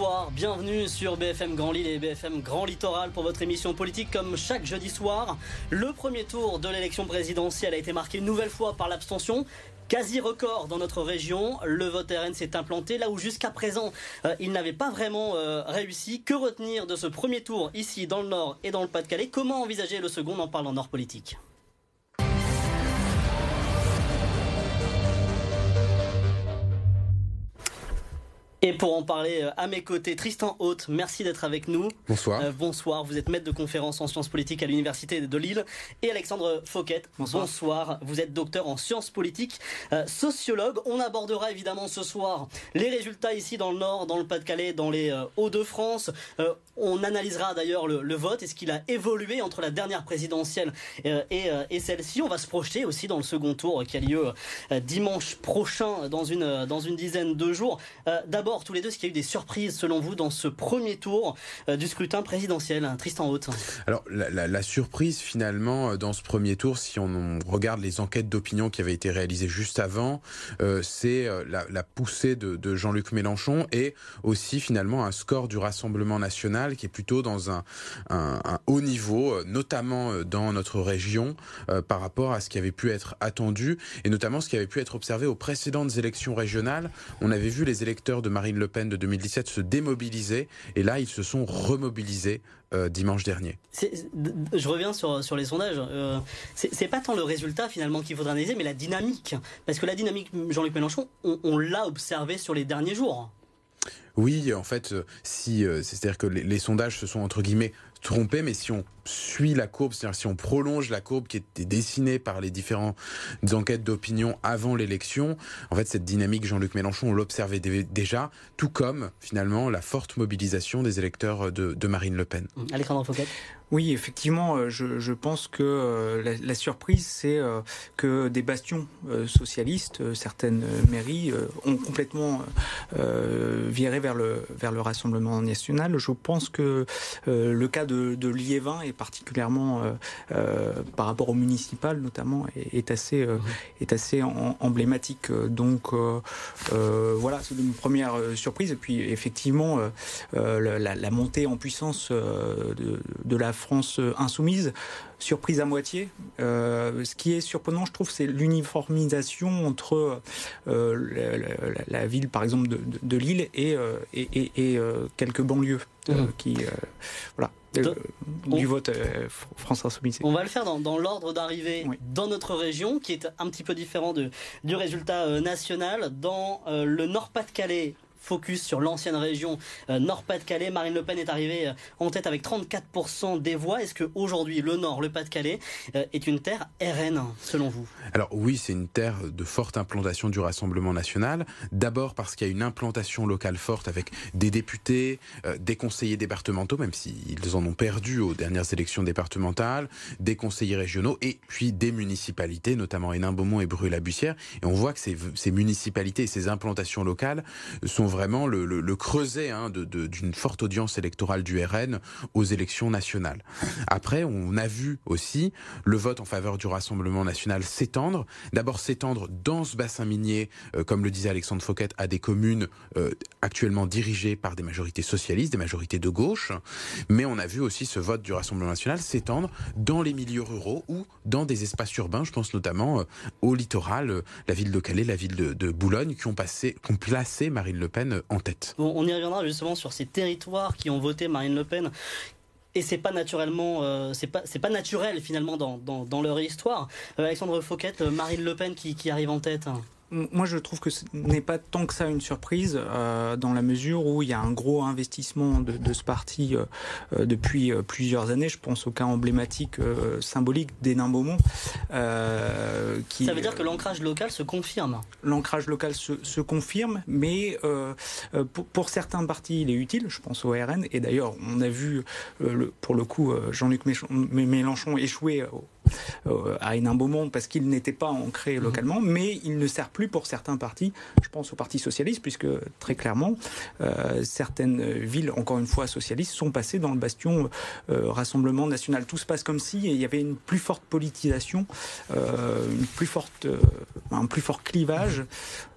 Bonsoir, bienvenue sur BFM Grand Lille et BFM Grand Littoral pour votre émission politique comme chaque jeudi soir. Le premier tour de l'élection présidentielle a été marqué une nouvelle fois par l'abstention. Quasi record dans notre région, le vote RN s'est implanté là où jusqu'à présent euh, il n'avait pas vraiment euh, réussi. Que retenir de ce premier tour ici dans le Nord et dans le Pas-de-Calais? Comment envisager le second On en parle en Nord politique? Et pour en parler euh, à mes côtés, Tristan Haute, merci d'être avec nous. Bonsoir. Euh, bonsoir, vous êtes maître de conférence en sciences politiques à l'Université de Lille. Et Alexandre Fauquet, bonsoir. Vous êtes docteur en sciences politiques, euh, sociologue. On abordera évidemment ce soir les résultats ici dans le Nord, dans le Pas-de-Calais, dans les Hauts-de-France. on analysera d'ailleurs le, vote et ce qu'il a évolué entre la dernière présidentielle et, et celle-ci? On va se projeter aussi dans le second tour qui a lieu dimanche prochain dans une, dans une dizaine de jours. D'abord, tous les deux, est-ce qu'il y a eu des surprises selon vous dans ce premier tour euh, du scrutin présidentiel Tristan Haute. Alors la, surprise finalement euh, dans ce premier tour, si on, regarde les enquêtes d'opinion qui avaient été réalisées juste avant, euh, c'est la, poussée de, Jean-Luc Mélenchon et aussi finalement un score du Rassemblement national qui est plutôt dans un, haut niveau, notamment dans notre région par rapport à ce qui avait pu être attendu et notamment ce qui avait pu être observé aux précédentes élections régionales. On avait vu les électeurs de Marine Le Pen de 2017 se démobiliser et là ils se sont remobilisés euh, dimanche dernier. Je reviens sur, sur les sondages. Euh, c'est pas tant le résultat finalement qu'il faudra analyser, mais la dynamique. Parce que la dynamique Jean-Luc Mélenchon, on, l'a observé sur les derniers jours. Oui, en fait, euh, si c'est-à-dire que les, les, sondages se sont entre guillemets trompés, mais si on suit la courbe, c'est-à-dire si on prolonge la courbe qui était dessinée par les différentes enquêtes d'opinion avant l'élection, en fait cette dynamique Jean-Luc Mélenchon, on l'observait déjà, tout comme finalement la forte mobilisation des électeurs de, Marine Le Pen. Alexandre oui, effectivement, euh, je, pense que euh, la, surprise, c'est euh, que des bastions socialistes, certaines mairies, ont complètement viré vers le, vers le Rassemblement national. Je pense que le cas de, de Liévin est particulièrement, par rapport au municipal notamment, est, assez, est assez emblématique. Donc voilà, c'est une première surprise. Et puis effectivement, la, montée en puissance de, de la France euh, insoumise, surprise à moitié. Euh, ce qui est surprenant, je trouve, c'est l'uniformisation entre euh, la, ville, par exemple, de, Lille et, et, quelques banlieues mmh. qui, voilà. du vote France Insoumise. On va le faire dans, l'ordre d'arrivée dans notre région, qui est un petit peu différent du résultat national. Dans le Nord-Pas-de-Calais, focus sur l'ancienne région euh, Nord-Pas-de-Calais. Marine Le Pen est arrivée euh, en tête avec 34% des voix. Est-ce qu'aujourd'hui, le Nord, le Pas-de-Calais, euh, est une terre RN, selon vous? Alors oui, c'est une terre de forte implantation du Rassemblement national. D'abord parce qu'il y a une implantation locale forte avec des députés, des conseillers départementaux, même s'ils en ont perdu aux dernières élections départementales, des conseillers régionaux et puis des municipalités, notamment Hénin-Beaumont et Brûle-la-Bussière. Et on voit que ces municipalités et ces implantations locales sont vraiment le, creuset hein, d'une forte audience électorale du RN aux élections nationales. Après, on a vu aussi le vote en faveur du Rassemblement national s'étendre. D'abord s'étendre dans ce bassin minier, euh, comme le disait Alexandre Fouquet, à des communes euh, actuellement dirigées par des majorités socialistes, des majorités de gauche. Mais on a vu aussi ce vote du Rassemblement national s'étendre dans les milieux ruraux ou dans des espaces urbains. Je pense notamment euh, au littoral, la ville de Calais, la ville de, Boulogne, qui ont placé Marine Le Pen en tête. on y reviendra justement sur ces territoires qui ont voté Marine Le Pen et c'est pas euh, naturel finalement dans, leur histoire. Euh, Alexandre Fauquet, euh, Marine Le Pen qui arrive en tête moi, je trouve que ce n'est pas tant que ça une surprise, euh, dans la mesure où il y a un gros investissement de, de ce parti euh, euh depuis euh, plusieurs années. Je pense au cas emblématique, symbolique d'Hénin Beaumont. qui, ça veut dire que l'ancrage local se confirme L'ancrage local se, se, confirme, mais pour, pour, certains partis, il est utile. Je pense au RN. Et d'ailleurs, on a vu, le, pour le coup, Jean-Luc Mélenchon échouer à Hénin-Beaumont parce qu'il n'était pas ancré mhm. localement, mais il ne sert plus pour certains partis. Je pense au Parti socialiste, puisque très clairement, euh, certaines villes, encore une fois socialistes, sont passées dans le bastion euh, Rassemblement national. Tout se passe comme si il y avait une plus forte politisation, une plus forte, un plus fort clivage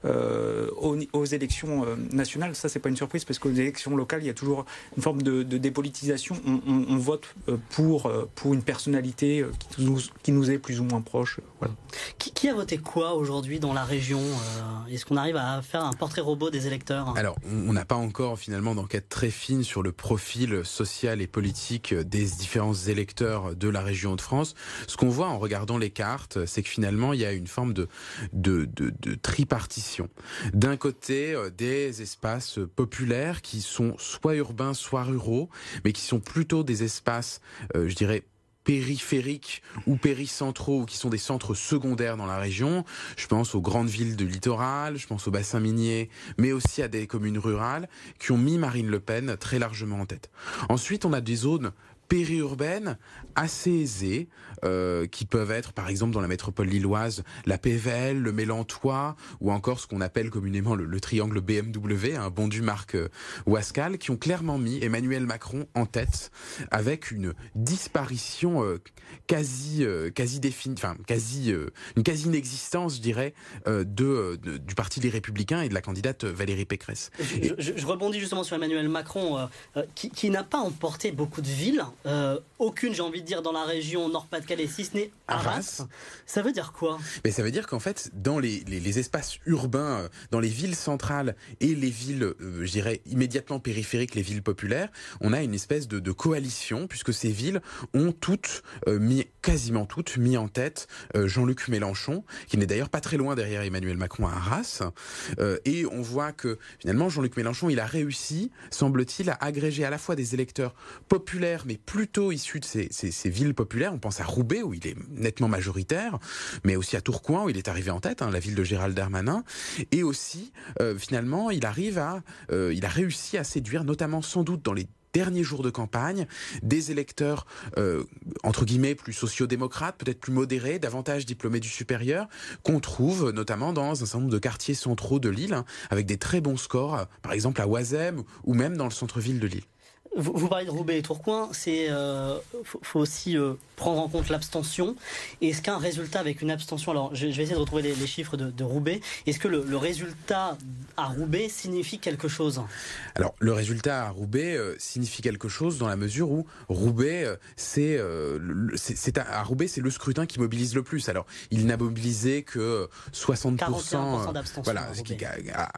aux, élections nationales. Ça, c'est pas une surprise parce qu'aux élections locales, il y a toujours une forme de, dépolitisation. On, vote pour, pour une personnalité qui nous, qui nous est plus ou moins proche. Qui, a voté quoi aujourd'hui dans la région Est-ce qu'on arrive à faire un portrait robot des électeurs? Alors, on n'a pas encore finalement d'enquête très fine sur le profil social et politique des différents électeurs de la région de France. Ce qu'on voit en regardant les cartes, c'est que finalement, il y a une forme de, de, de, tripartition. D'un côté, euh, des espaces populaires qui sont soit urbains, soit ruraux, mais qui sont plutôt des espaces, euh, je dirais, périphériques ou péricentraux qui sont des centres secondaires dans la région. Je pense aux grandes villes de littoral, je pense aux bassins miniers, mais aussi à des communes rurales qui ont mis Marine Le Pen très largement en tête. Ensuite, on a des zones périurbaines assez aisées, euh, qui peuvent être par exemple dans la métropole lilloise la PVL, le Mélantois ou encore ce qu'on appelle communément le, triangle BMW, un bon du Marc euh, Wascal, qui ont clairement mis Emmanuel Macron en tête avec une disparition euh, quasi quasi définie, enfin quasi une quasi inexistence, je dirais, de, du parti des Républicains et de la candidate Valérie Pécresse. Je, rebondis justement sur Emmanuel Macron, qui, qui n'a pas emporté beaucoup de villes, aucune, j'ai envie de dire, dans la région Nord-Pas-de-Calais si ce n'est Arras. Ça veut dire quoi? Mais ça veut dire qu'en fait, dans les, espaces urbains, euh, dans les villes centrales et les villes, euh, je dirais, immédiatement périphériques, les villes populaires, on a une espèce de, coalition, puisque ces villes ont toutes euh, mis, quasiment toutes, mis en tête Jean-Luc Mélenchon, qui n'est d'ailleurs pas très loin derrière Emmanuel Macron à Arras. et on voit que finalement, Jean-Luc Mélenchon, il a réussi, semble-t-il, à agréger à la fois des électeurs populaires, mais plutôt issus de ces, villes populaires. On pense à Rouen où il est nettement majoritaire, mais aussi à Tourcoing, où il est arrivé en tête, hein, la ville de Gérald Darmanin. Et aussi, euh, finalement, il arrive à, euh, il a réussi à séduire, notamment sans doute dans les derniers jours de campagne, des électeurs, euh, entre guillemets, plus sociodémocrates, peut-être plus modérés, davantage diplômés du supérieur, qu'on trouve notamment dans un certain nombre de quartiers centraux de Lille, hein, avec des très bons scores, par exemple à Oisem ou même dans le centre-ville de Lille. Vous, parlez de Roubaix et Tourcoing, c'est euh, faut, aussi euh, prendre en compte l'abstention. Est-ce qu'un résultat avec une abstention, alors je, vais essayer de retrouver les, chiffres de, Roubaix, est-ce que le, résultat à Roubaix signifie quelque chose? Alors le résultat à Roubaix euh, signifie quelque chose dans la mesure où Roubaix, c'est c'est à, Roubaix c'est le scrutin qui mobilise le plus. Alors il n'a mobilisé que 60%, 41% d'abstention. Voilà,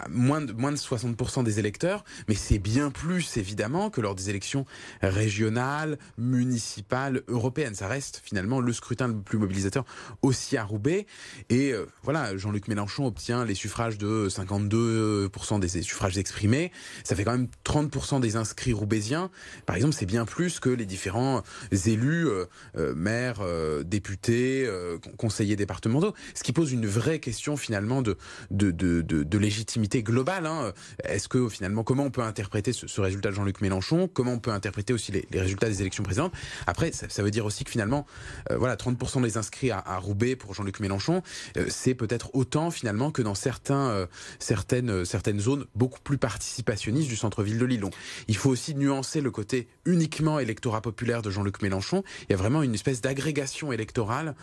moins de moins de 60% des électeurs, mais c'est bien plus évidemment que lors des élections régionales, municipales, européennes. Ça reste finalement le scrutin le plus mobilisateur aussi à Roubaix. Et euh, voilà, Jean-Luc Mélenchon obtient les suffrages de 52% des suffrages exprimés. Ça fait quand même 30% des inscrits roubaisiens. Par exemple, c'est bien plus que les différents élus, euh, euh, maires, députés, conseillers départementaux. Ce qui pose une vraie question finalement de, de, de, de, légitimité globale. Hein. Est-ce que finalement, comment on peut interpréter ce, ce résultat de Jean-Luc Mélenchon? Comment on peut interpréter aussi les, résultats des élections précédentes. Après, ça, veut dire aussi que finalement, euh, voilà, 30% des inscrits à, Roubaix pour Jean-Luc Mélenchon, euh, c'est peut-être autant finalement que dans euh, certaines, certaines zones beaucoup plus participationnistes du centre-ville de Lille. Donc, il faut aussi nuancer le côté uniquement électorat populaire de Jean-Luc Mélenchon. Il y a vraiment une espèce d'agrégation électorale.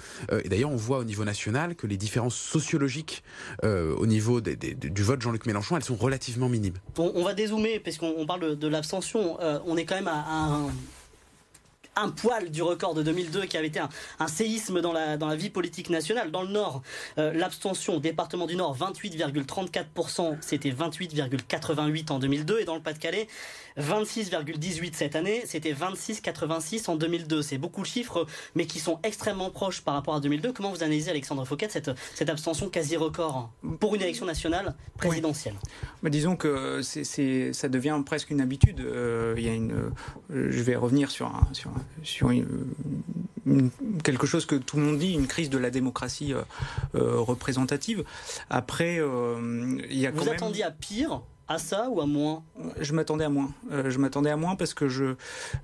et d'ailleurs, on voit au niveau national que les différences sociologiques au niveau du vote Jean-Luc Mélenchon, elles sont relativement minimes. on va dézoomer, parce qu'on parle de, l'abstention on est quand même à, un poil du record de 2002 qui avait été un, séisme dans la, dans la vie politique nationale. Dans le Nord, euh, l'abstention au département du Nord, 28,34%, c'était 28,88% en 2002. Et dans le Pas-de-Calais, 26,18 cette année, c'était 26,86 en 2002. C'est beaucoup de chiffres, mais qui sont extrêmement proches par rapport à 2002. Comment vous analysez, Alexandre Fouquet, cette, cette abstention quasi record pour une élection nationale présidentielle? Disons que ça devient presque une habitude. Euh, y a une, euh, je vais revenir sur, un, sur, sur quelque chose que tout le monde dit, une crise de la démocratie euh, représentative. Après, il y a quand vous attendiez à pire à ça ou à moins? Je m'attendais à moins. Euh, je m'attendais à moins parce que je,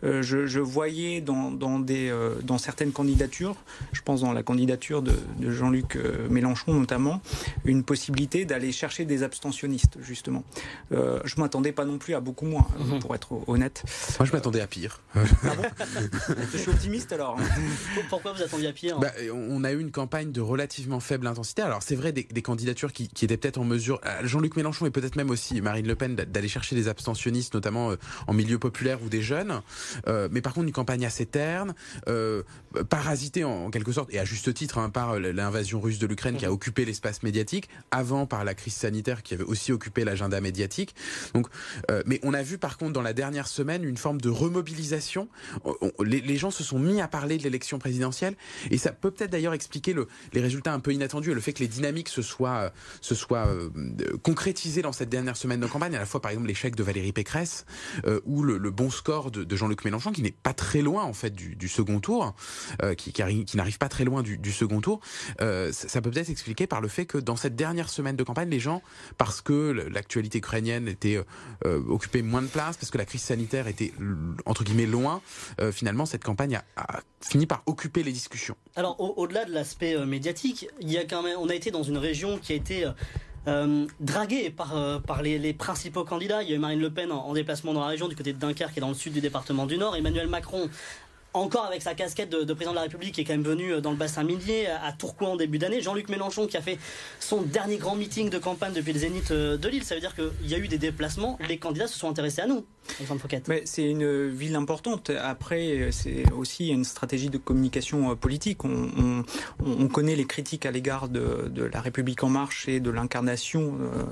euh, je, voyais dans, dans des, euh, dans certaines candidatures, je pense dans la candidature de, Jean-Luc Mélenchon notamment, une possibilité d'aller chercher des abstentionnistes, justement. je m'attendais pas non plus à beaucoup moins, mhm. pour être honnête. Moi, je m'attendais à pire. Ah je suis optimiste alors. Pourquoi vous attendiez à pire? Bah, On a eu une campagne de relativement faible intensité. Alors, c'est vrai, des, candidatures qui, qui étaient peut-être en mesure. Jean-Luc Mélenchon et peut-être même aussi Marine Le Pen d'aller chercher des abstentionnistes, notamment euh, en milieu populaire ou des jeunes. Euh, mais par contre, une campagne assez terne, euh, parasitée en, quelque sorte, et à juste titre, hein, par l'invasion russe de l'Ukraine qui a occupé l'espace médiatique, avant par la crise sanitaire qui avait aussi occupé l'agenda médiatique. Donc, mais on a vu par contre dans la dernière semaine une forme de remobilisation. les, gens se sont mis à parler de l'élection présidentielle, et ça peut peut-être d'ailleurs expliquer le, les résultats un peu inattendus et le fait que les dynamiques se soient, se soient concrétisées dans cette dernière semaine de campagne, à la fois par exemple l'échec de Valérie Pécresse euh, ou le, bon score de, Jean-Luc Mélenchon qui n'est pas très loin en fait du, second tour, euh, qui, n'arrive pas très loin du, second tour. Euh, ça, peut peut-être expliquer par le fait que dans cette dernière semaine de campagne, les gens, parce que l'actualité ukrainienne était occupée moins de place, parce que la crise sanitaire était entre guillemets loin, finalement cette campagne a, fini par occuper les discussions. Alors au-delà de l'aspect médiatique, y a quand même, on a été dans une région qui a été euh, dragué par, euh, par les, principaux candidats. Il y a eu Marine Le Pen en, déplacement dans la région du côté de Dunkerque et dans le sud du département du Nord. Emmanuel Macron encore avec sa casquette de, président de la République, qui est quand même venu euh, dans le bassin minier à Tourcoing en début d'année. Jean-Luc Mélenchon qui a fait son dernier grand meeting de campagne depuis le zénith de Lille. Ça veut dire qu'il y a eu des déplacements. Les candidats se sont intéressés à nous. C'est une ville importante. Après, c'est aussi une stratégie de communication euh, politique. On, connaît les critiques à l'égard de, la République en marche et de l'incarnation, euh,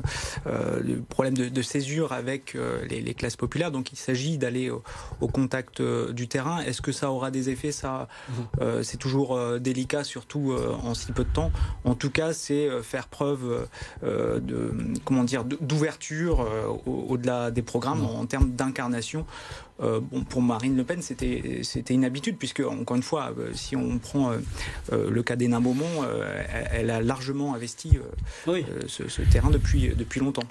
euh, le problème de, césure avec les, classes populaires. Donc, il s'agit d'aller au, contact du terrain. Est-ce que ça aura des effets Ça, mhm. c'est toujours délicat, surtout en si peu de temps. En tout cas, c'est faire preuve de comment dire d'ouverture au-delà des programmes en termes d'incarnation. Euh, bon, pour Marine Le Pen, c'était c'était une habitude puisque encore une fois, euh, si on prend euh, le cas d'Hénin Beaumont, elle, a largement investi ce, ce, terrain depuis depuis longtemps.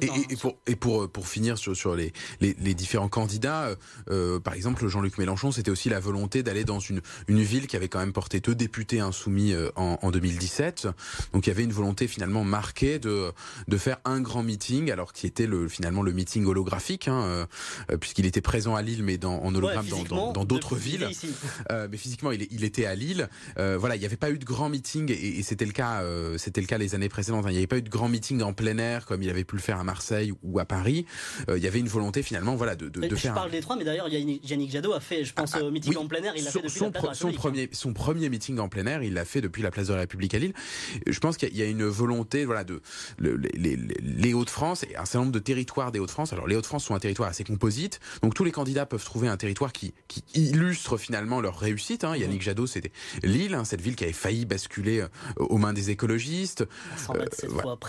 Et, pour, et pour, pour finir sur, sur les, les, les différents candidats, euh, euh par exemple, Jean-Luc Mélenchon, c'était aussi la volonté d'aller dans une, une ville qui avait quand même porté deux députés insoumis euh, en, en 2017. Donc il y avait une volonté finalement marquée de, de faire un grand meeting, alors qui était le, finalement le meeting holographique, hein, euh, puisqu'il était présent à Lille, mais dans, en hologramme dans, dans d'autres villes. Euh, mais physiquement, il, il était à Lille. voilà, il n'y avait pas eu de grand meeting, et, et c'était le cas, c'était le cas les années précédentes. Hein. Il n'y avait pas eu de grand meeting en plein air comme il avait pu le faire à Marseille ou à Paris. Euh, il y avait une volonté finalement voilà, de, de, de faire. Je parle des trois, mais d'ailleurs Yannick Jadot a fait, je pense, ah, au meeting en plein air, il l'a fait depuis son, la place de la son premier, son premier meeting en plein air, il l'a fait depuis la place de la République à Lille. Je pense qu'il y a une volonté voilà, de les, les Hauts-de-France et un certain nombre de territoires des Hauts-de-France. Alors les Hauts-de-France sont un territoire assez composite, donc tous les candidats peuvent trouver un territoire qui, qui illustre finalement leur réussite. Hein. Yannick Jadot, c'était Lille, hein, cette ville qui avait failli basculer euh, aux mains des écologistes. Euh,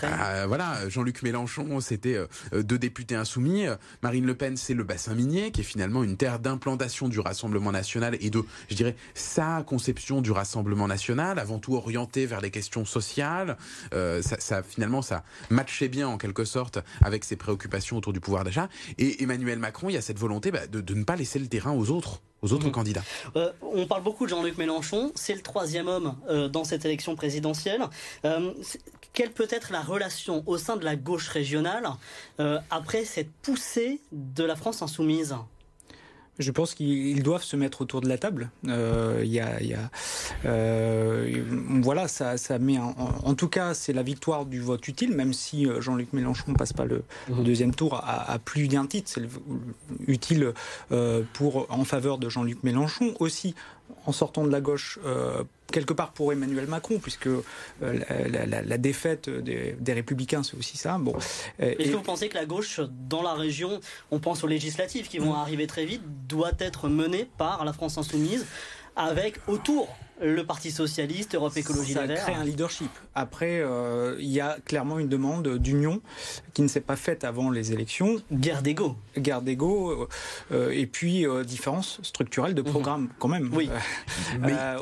ah, voilà, Jean-Luc Mélenchon, c'était euh, deux députés insoumis. Marine Le Pen, c'est le bassin minier, qui est finalement une terre d'implantation du Rassemblement national et de, je dirais, sa conception du Rassemblement national, avant tout orientée vers les questions sociales. Euh, ça, finalement, ça matchait bien en quelque sorte avec ses préoccupations autour du pouvoir d'achat. Et Emmanuel Macron, il y a cette volonté bah, de, ne pas laisser le terrain aux autres aux autres candidats. Euh, on parle beaucoup de Jean-Luc Mélenchon, c'est le troisième homme dans cette élection présidentielle. Quelle peut être la relation au sein de la gauche régionale euh, après cette poussée de la France insoumise? Je pense qu'ils doivent se mettre autour de la table. Euh, y a, euh, voilà, ça, ça met en, tout cas, c'est la victoire du vote utile, même si euh, Jean-Luc Mélenchon passe pas le, mhm. deuxième tour à, plus d'un titre. C'est utile pour en faveur de Jean-Luc Mélenchon aussi en sortant de la gauche quelque part pour Emmanuel Macron, puisque euh, la, défaite des, Républicains, c'est aussi ça. Bon. Est-ce que vous pensez que la gauche, dans la région, on pense aux législatives qui vont mm. arriver très vite, doit être menée par la France insoumise avec autour le Parti Socialiste, Europe Écologie Les Verts. Ça crée un leadership. Après, euh, il y a clairement une demande d'union qui ne s'est pas faite avant les élections. Guerre d'ego. Guerre d'ego, euh, et puis euh, différence structurelle de mhm. programme quand même. Oui.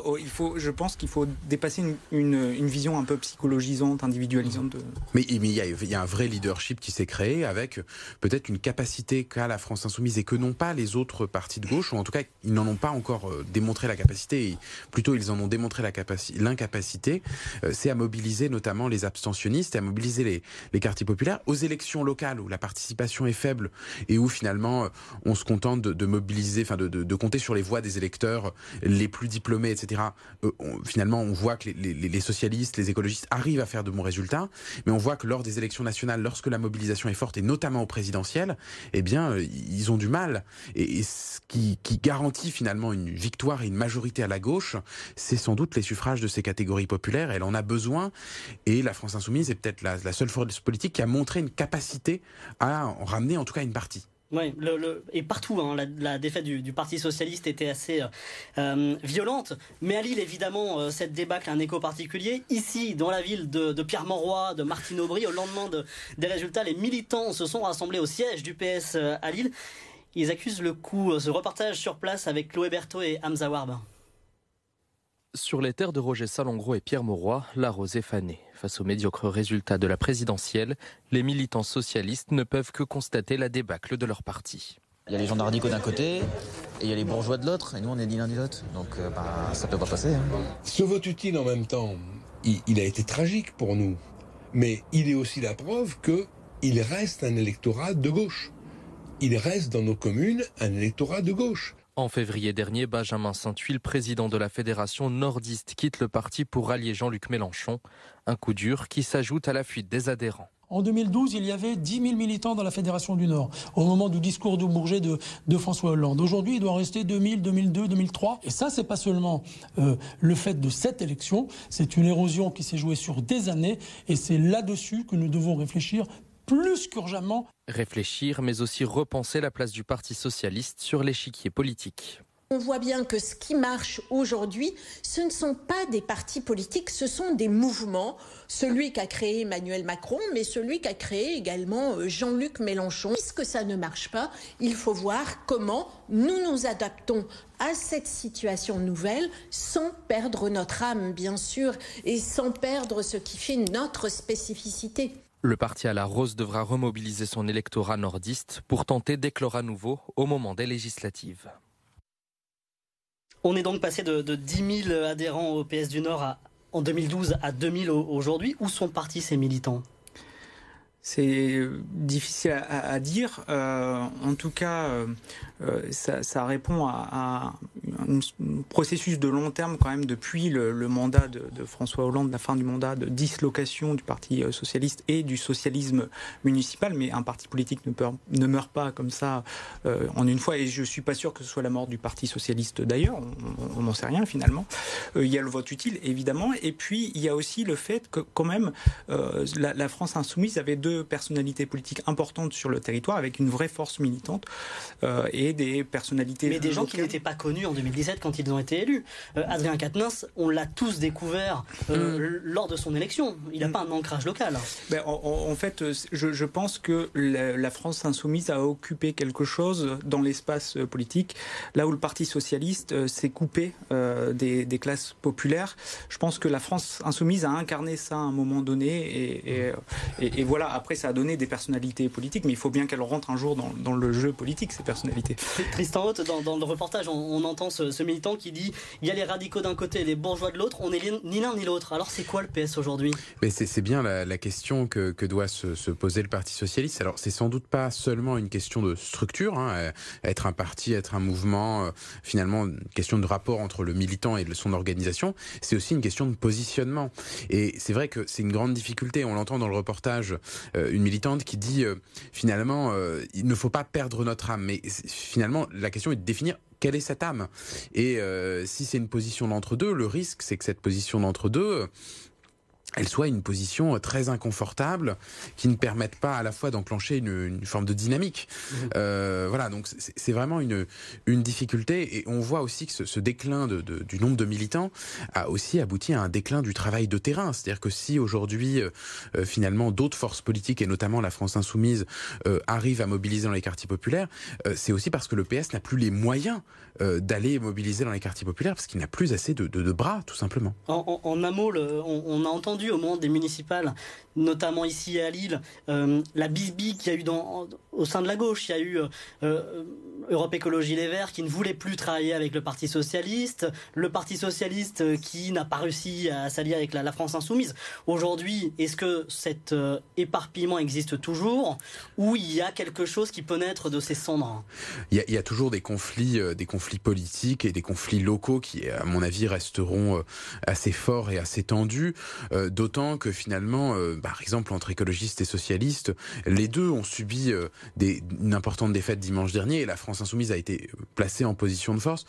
Oh, il faut, je pense qu'il faut dépasser une, une, vision un peu psychologisante, individualisante. De... Mais, mais il, y a, il y a un vrai leadership qui s'est créé avec peut-être une capacité qu'a la France insoumise et que n'ont pas les autres partis de gauche, ou en tout cas ils n'en ont pas encore démontré la capacité. plutôt ils en ont démontré l'incapacité, euh, c'est à mobiliser notamment les abstentionnistes et à mobiliser les, les quartiers populaires aux élections locales où la participation est faible et où finalement euh, on se contente de, mobiliser, enfin de, de, compter sur les voix des électeurs les plus diplômés, etc. Euh, finalement, on voit que les, les, socialistes, les écologistes arrivent à faire de bons résultats, mais on voit que lors des élections nationales, lorsque la mobilisation est forte et notamment au présidentiel, eh bien, ils ont du mal. Et, ce qui, qui garantit finalement une victoire et une majorité à la gauche, c'est sans doute les suffrages de ces catégories populaires. Elle en a besoin. Et la France insoumise est peut-être la, seule force politique qui a montré une capacité à en ramener en tout cas une partie. Oui, et partout, hein, la, défaite du, Parti socialiste était assez euh, violente. Mais à Lille, évidemment, euh, cette débâcle a un écho particulier. Ici, dans la ville de, Pierre-Mauroy, de Martine Aubry, au lendemain des résultats, les militants se sont rassemblés au siège du PS euh, à Lille. Ils accusent le coup. Ce reportage sur place avec Chloé Berthaud et Hamza Warb. Sur les terres de Roger Salengro et Pierre Mauroy, la rose est fanée. Face aux médiocres résultats de la présidentielle, les militants socialistes ne peuvent que constater la débâcle de leur parti. Il y a les gens radicaux d'un côté et il y a les bourgeois de l'autre, et nous on est ni l'un ni l'autre. Donc euh, bah, ça peut pas passer. Hein. Ce vote utile en même temps, il, a été tragique pour nous. Mais il est aussi la preuve qu'il reste un électorat de gauche. Il reste dans nos communes un électorat de gauche. En février dernier, Benjamin Saint-Huil, président de la fédération nordiste, quitte le parti pour rallier Jean-Luc Mélenchon. Un coup dur qui s'ajoute à la fuite des adhérents. En 2012, il y avait 10 000 militants dans la Fédération du Nord, au moment du discours de Bourget de, François Hollande. Aujourd'hui, il doit rester 2000, 2002, 2003. Et ça, c'est pas seulement euh, le fait de cette élection, c'est une érosion qui s'est jouée sur des années, et c'est là-dessus que nous devons réfléchir plus qu'urgemment. Réfléchir, mais aussi repenser la place du Parti socialiste sur l'échiquier politique. On voit bien que ce qui marche aujourd'hui, ce ne sont pas des partis politiques, ce sont des mouvements. Celui qu'a créé Emmanuel Macron, mais celui qu'a créé également euh, Jean-Luc Mélenchon. Puisque ça ne marche pas, il faut voir comment nous nous adaptons à cette situation nouvelle sans perdre notre âme, bien sûr, et sans perdre ce qui fait notre spécificité. Le parti à la rose devra remobiliser son électorat nordiste pour tenter d'éclore à nouveau au moment des législatives. On est donc passé de, 10 000 adhérents au PS du Nord en 2012 à 2000 aujourd'hui. Où sont partis ces militants? C'est difficile à, dire. Euh, en tout cas, euh, euh, ça, répond à, un, processus de long terme quand même depuis le, mandat de, François Hollande, la fin du mandat de dislocation du Parti socialiste et du socialisme municipal. Mais un parti politique ne, meurt pas comme ça en une fois. Et je suis pas sûr que ce soit la mort du Parti socialiste d'ailleurs. On n'en sait rien finalement. il y a le vote utile évidemment. Et puis il y a aussi le fait que quand même la France insoumise avait deux personnalités politiques importantes sur le territoire avec une vraie force militante euh, et des personnalités. Mais des gens qui n'étaient pas connus en 2017 quand ils ont été élus. Euh, Adrien Quatennens, on l'a tous découvert euh, mm. lors de son élection. Il n'a mm. pas un ancrage local. Ben, en, fait, je, pense que la, France insoumise a occupé quelque chose dans l'espace politique, là où le Parti socialiste s'est coupé des, des, classes populaires. Je pense que la France insoumise a incarné ça à un moment donné et, et, et, et voilà après, ça a donné des personnalités politiques, mais il faut bien qu'elles rentrent un jour dans, le jeu politique, ces personnalités. Tristan Haute, dans, le reportage, on, entend ce, militant qui dit il y a les radicaux d'un côté et les bourgeois de l'autre, on n'est ni l'un ni l'autre. Alors, c'est quoi le PS aujourd'hui? Mais c'est bien la, question que, doit se, poser le Parti Socialiste. Alors, c'est sans doute pas seulement une question de structure, hein, euh, être un parti, être un mouvement, euh, finalement, une question de rapport entre le militant et son organisation, c'est aussi une question de positionnement. Et c'est vrai que c'est une grande difficulté, on l'entend dans le reportage, une militante qui dit euh, finalement euh, il ne faut pas perdre notre âme. Mais finalement la question est de définir quelle est cette âme. Et si c'est une position d'entre deux, le risque c'est que cette position d'entre deux elle soit une position très inconfortable qui ne permette pas à la fois d'enclencher une, une, forme de dynamique. Mmh. Euh, voilà, donc c'est vraiment une, une difficulté et on voit aussi que ce, ce déclin de, de, du nombre de militants a aussi abouti à un déclin du travail de terrain. C'est-à-dire que si aujourd'hui euh, finalement d'autres forces politiques et notamment la France insoumise euh, arrivent à mobiliser dans les quartiers populaires, euh, c'est aussi parce que le PS n'a plus les moyens euh, d'aller mobiliser dans les quartiers populaires parce qu'il n'a plus assez de, de, de, bras, tout simplement. En, en, en un mot, le, on, on a entendu au moment des municipales, notamment ici à Lille, euh, la bisbille qu'il y a eu au sein de la gauche. Il y a eu euh, Europe Écologie Les Verts qui ne voulait plus travailler avec le Parti Socialiste, le Parti Socialiste qui n'a pas réussi à s'allier avec la, France Insoumise. Aujourd'hui, est-ce que cet euh, éparpillement existe toujours ou il y a quelque chose qui peut naître de ces cendres? Il y, a, il y a toujours des conflits, euh, des conflits politiques et des conflits locaux qui, à mon avis, resteront euh, assez forts et assez tendus. D'autant que finalement, par exemple, entre écologistes et socialistes, les deux ont subi des, une importante défaite dimanche dernier et la France Insoumise a été placée en position de force.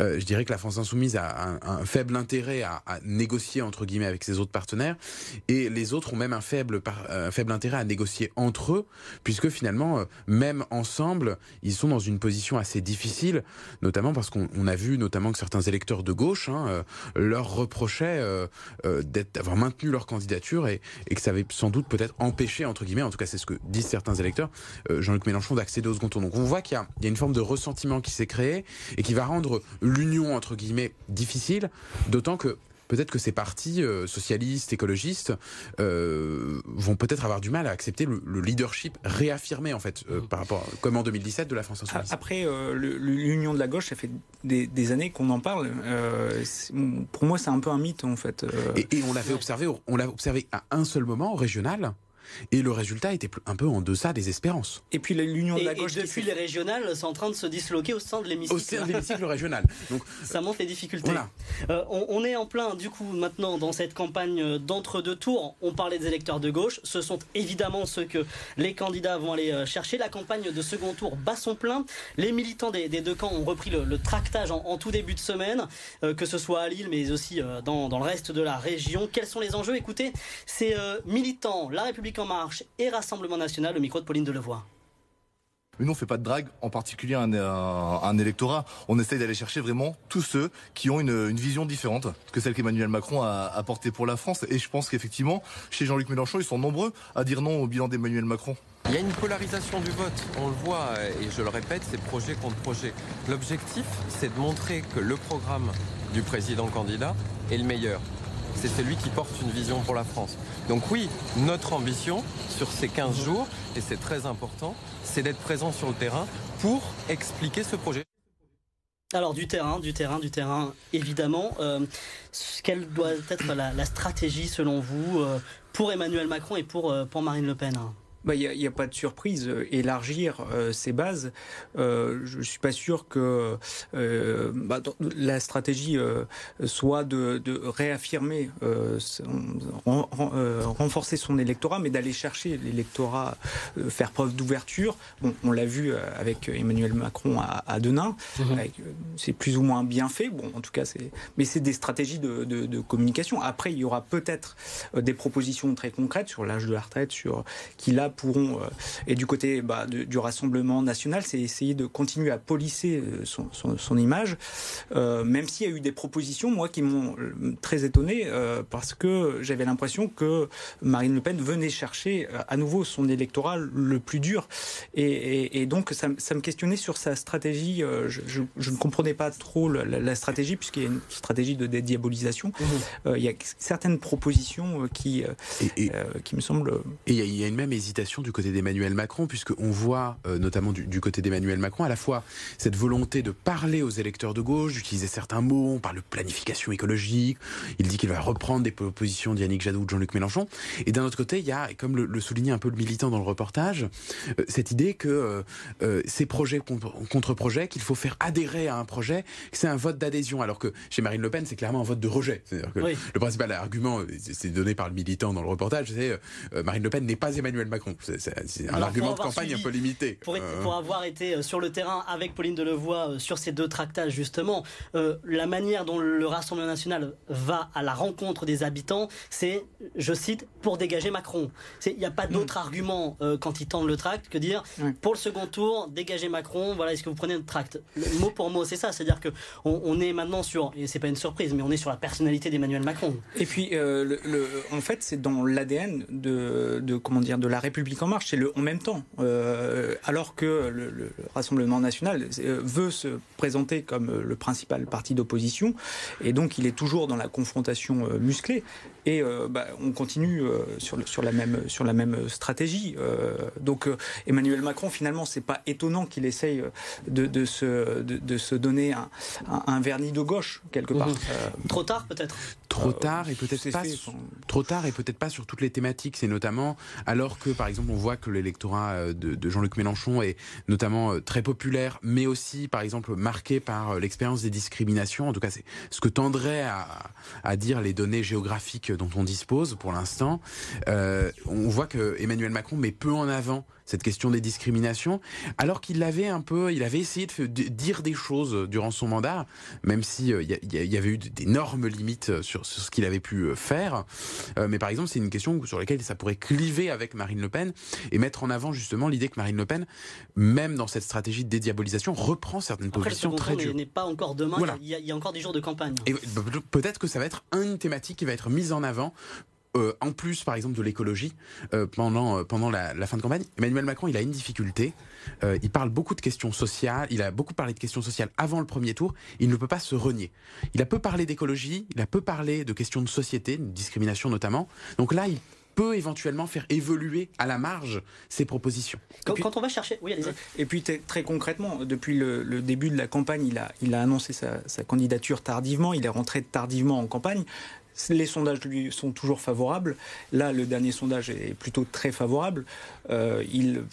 Euh, je dirais que la France Insoumise a un, faible intérêt à, à, négocier entre guillemets avec ses autres partenaires et les autres ont même un faible, un faible intérêt à négocier entre eux puisque finalement, euh, même ensemble, ils sont dans une position assez difficile, notamment parce qu'on a vu notamment que certains électeurs de gauche hein, euh, leur reprochaient euh, euh, d'avoir maintenu leur candidature et, que ça avait sans doute peut-être empêché, entre guillemets, en tout cas c'est ce que disent certains électeurs, euh, Jean-Luc Mélenchon d'accéder au second tour. Donc on voit qu'il y, y, a une forme de ressentiment qui s'est créé et qui va rendre l'union, entre guillemets, difficile, d'autant que peut-être que ces partis euh, socialistes, écologistes, euh, vont peut-être avoir du mal à accepter le, le leadership réaffirmé, en fait, euh, par rapport, comme en 2017, de la France insoumise. Après, l'union de la gauche, ça fait des, des années qu'on en parle. Pour moi, c'est un peu un mythe, en fait. Et, et on l'avait observé, on l'a observé à un seul moment, au régional, et le résultat était un peu en deçà des espérances. Et puis l'union de la gauche. Et depuis les régionales, c'est en train de se disloquer au sein de l'hémicycle. Au sein de l'hémicycle régional. Donc ça montre les difficultés. Voilà. Euh, on, on, est en plein, du coup, maintenant dans cette campagne d'entre-deux tours. On parlait des électeurs de gauche. Ce sont évidemment ceux que les candidats vont aller euh, chercher. La campagne de second tour bat son plein. Les militants des, des deux camps ont repris le, le tractage en, en, tout début de semaine, euh, que ce soit à Lille, mais aussi euh, dans, dans, le reste de la région. Quels sont les enjeux? Écoutez, ces euh, militants, La République en marche et Rassemblement national, le micro de Pauline Delevoye. Mais nous, on fait pas de drague, en particulier un, un, un électorat. On essaye d'aller chercher vraiment tous ceux qui ont une, une vision différente que celle qu'Emmanuel Macron a, a portée pour la France. Et je pense qu'effectivement, chez Jean-Luc Mélenchon, ils sont nombreux à dire non au bilan d'Emmanuel Macron. Il y a une polarisation du vote, on le voit, et je le répète, c'est projet contre projet. L'objectif, c'est de montrer que le programme du président candidat est le meilleur c'est celui qui porte une vision pour la France. Donc oui, notre ambition sur ces 15 jours, et c'est très important, c'est d'être présent sur le terrain pour expliquer ce projet. Alors du terrain, du terrain, du terrain, évidemment. Euh, quelle doit être la, stratégie selon vous euh, pour Emmanuel Macron et pour, euh, pour Marine Le Pen? Il bah, n'y a, a, pas de surprise. Élargir euh, ces bases, euh, je ne suis pas sûr que euh, bah, la stratégie euh, soit de, de réaffirmer, euh, renforcer son électorat, mais d'aller chercher l'électorat, faire preuve d'ouverture. Bon, on l'a vu avec Emmanuel Macron à, à Denain. Mmh. C'est plus ou moins bien fait. Bon, en tout cas, c'est. Mais c'est des stratégies de, de, de, communication. Après, il y aura peut-être des propositions très concrètes sur l'âge de la retraite, sur qui là pourront, euh, et du côté bah, de, du Rassemblement national, c'est essayer de continuer à polisser euh, son, son, son image, euh, même s'il y a eu des propositions, moi, qui m'ont très étonné, parce que j'avais l'impression que Marine Le Pen venait chercher à nouveau son électorat le plus dur. Et, et, et donc, ça, ça, me questionnait sur sa stratégie. Je, je, je ne comprenais pas trop la, la stratégie, puisqu'il y a une stratégie de dédiabolisation. Mmh. il y a certaines propositions qui, et, qui me semblent... Et il y, y a une même hésitation du côté d'Emmanuel Macron, puisqu'on voit, euh, notamment du, du côté d'Emmanuel Macron, à la fois cette volonté de parler aux électeurs de gauche, d'utiliser certains mots, on parle de planification écologique, il dit qu'il va reprendre des propositions d'Yannick Jadot ou de Jean-Luc Mélenchon, et d'un autre côté, il y a, comme le, le, soulignait un peu le militant dans le reportage, euh, cette idée que euh, ces projets contre projets, qu'il faut faire adhérer à un projet, c'est un vote d'adhésion, alors que chez Marine Le Pen, c'est clairement un vote de rejet. Que oui. Le principal argument, c'est donné par le militant dans le reportage, c'est Marine Le Pen n'est pas Emmanuel Macron. C'est un argument de campagne un peu limité. Pour, pour, avoir été sur le terrain avec Pauline Delevoye sur ces deux tractages, justement, la manière dont le Rassemblement national va à la rencontre des habitants, c'est, je cite, pour dégager Macron. Il n'y a pas d'autre argument quand ils tendent le tract que dire pour le second tour, dégager Macron, voilà, est-ce que vous prenez le tract? Mot pour mot, c'est ça. C'est-à-dire qu'on on est maintenant sur, et c'est pas une surprise, mais on est sur la personnalité d'Emmanuel Macron. Et puis, euh, le, en fait, c'est dans l'ADN de, de, comment dire, de la République en marche, c'est le en même temps. Euh, alors que le, Rassemblement national euh, veut se présenter comme le principal parti d'opposition, et donc il est toujours dans la confrontation musclée. Et bah, on continue sur, sur, la même, sur la même stratégie. donc Emmanuel Macron, finalement, c'est pas étonnant qu'il essaye de, de, se, de, se donner un, un, vernis de gauche quelque part. Mhm. Trop tard peut-être? Trop tard et peut-être pas. Trop tard et peut-être pas sur toutes les thématiques. C'est notamment alors que par exemple on voit que l'électorat euh, de, Jean-Luc Mélenchon est notamment euh, très populaire, mais aussi par exemple marqué par euh, l'expérience des discriminations. En tout cas, c'est ce que tendraient à, dire les données géographiques dont on dispose pour l'instant. on voit que Emmanuel Macron met peu en avant cette question des discriminations, alors qu'il avait un peu, il avait essayé de dire des choses durant son mandat, même si il y, avait eu d'énormes limites sur, ce qu'il avait pu faire. Mais par exemple, c'est une question sur laquelle ça pourrait cliver avec Marine Le Pen et mettre en avant justement l'idée que Marine Le Pen, même dans cette stratégie de dédiabolisation, reprend certaines positions très dures. n'est pas encore demain, il, y a, encore des jours de campagne. Et peut-être que ça va être une thématique qui va être mise en avant euh, en plus, par exemple, de l'écologie, euh, pendant, euh, pendant la, fin de campagne, Emmanuel Macron, il a une difficulté. il parle beaucoup de questions sociales. Il a beaucoup parlé de questions sociales avant le premier tour. Il ne peut pas se renier. Il a peu parlé d'écologie. Il a peu parlé de questions de société, de discrimination notamment. Donc là, il peut éventuellement faire évoluer à la marge ses propositions. Quand, on va chercher, oui, allez-y. Et puis très concrètement, depuis le, début de la campagne, il a, il a annoncé sa, sa, candidature tardivement, il est rentré tardivement en campagne. Les sondages lui sont toujours favorables. Là, le dernier sondage est plutôt très favorable. Euh, il,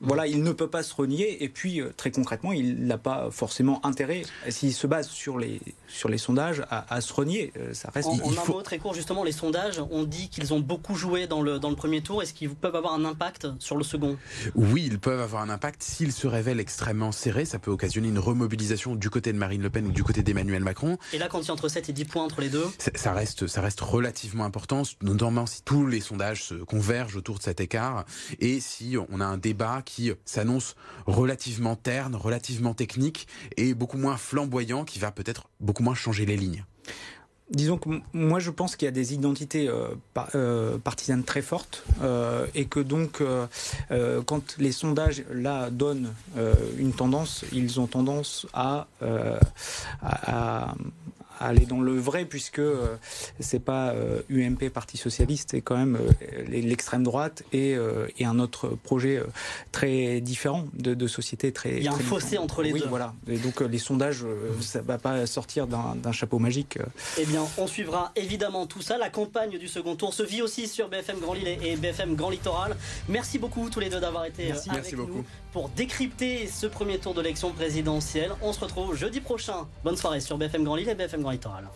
voilà, il ne peut pas se renier. Et puis, euh, très concrètement, il n'a pas forcément intérêt, s'il se base sur les, sur les sondages, à, se renier. Euh, ça reste. En, il un mot très court, justement, les sondages, on dit qu'ils ont beaucoup joué dans le, dans le premier tour. Est-ce qu'ils peuvent avoir un impact sur le second? Oui, ils peuvent avoir un impact. S'ils se révèlent extrêmement serrés, ça peut occasionner une remobilisation du côté de Marine Le Pen ou du côté d'Emmanuel Macron. Et là, quand il y a entre 7 et 10 points entre les deux? Ça reste, ça reste relativement important, notamment si tous les sondages se convergent autour de cet écart et si on a un débat qui s'annonce relativement terne, relativement technique et beaucoup moins flamboyant, qui va peut-être beaucoup moins changer les lignes. Disons que moi je pense qu'il y a des identités euh, euh, partisanes très fortes euh, et que donc quand les sondages là donnent une tendance, ils ont tendance à, à, aller dans le vrai puisque euh, c'est pas UMP euh, Parti socialiste, c'est quand même euh, l'extrême droite et, et, un autre projet très différent de, de société très. Il y a un fossé entre les oui, deux. voilà. Et donc les sondages, ça va pas sortir d'un chapeau magique. Eh bien, on suivra évidemment tout ça. La campagne du second tour se vit aussi sur BFM Grand Lille et BFM Grand Littoral. Merci beaucoup tous les deux d'avoir été merci, avec merci nous pour décrypter ce premier tour de l'élection présidentielle. On se retrouve jeudi prochain. Bonne soirée sur BFM Grand Lille et BFM Grand Littoral.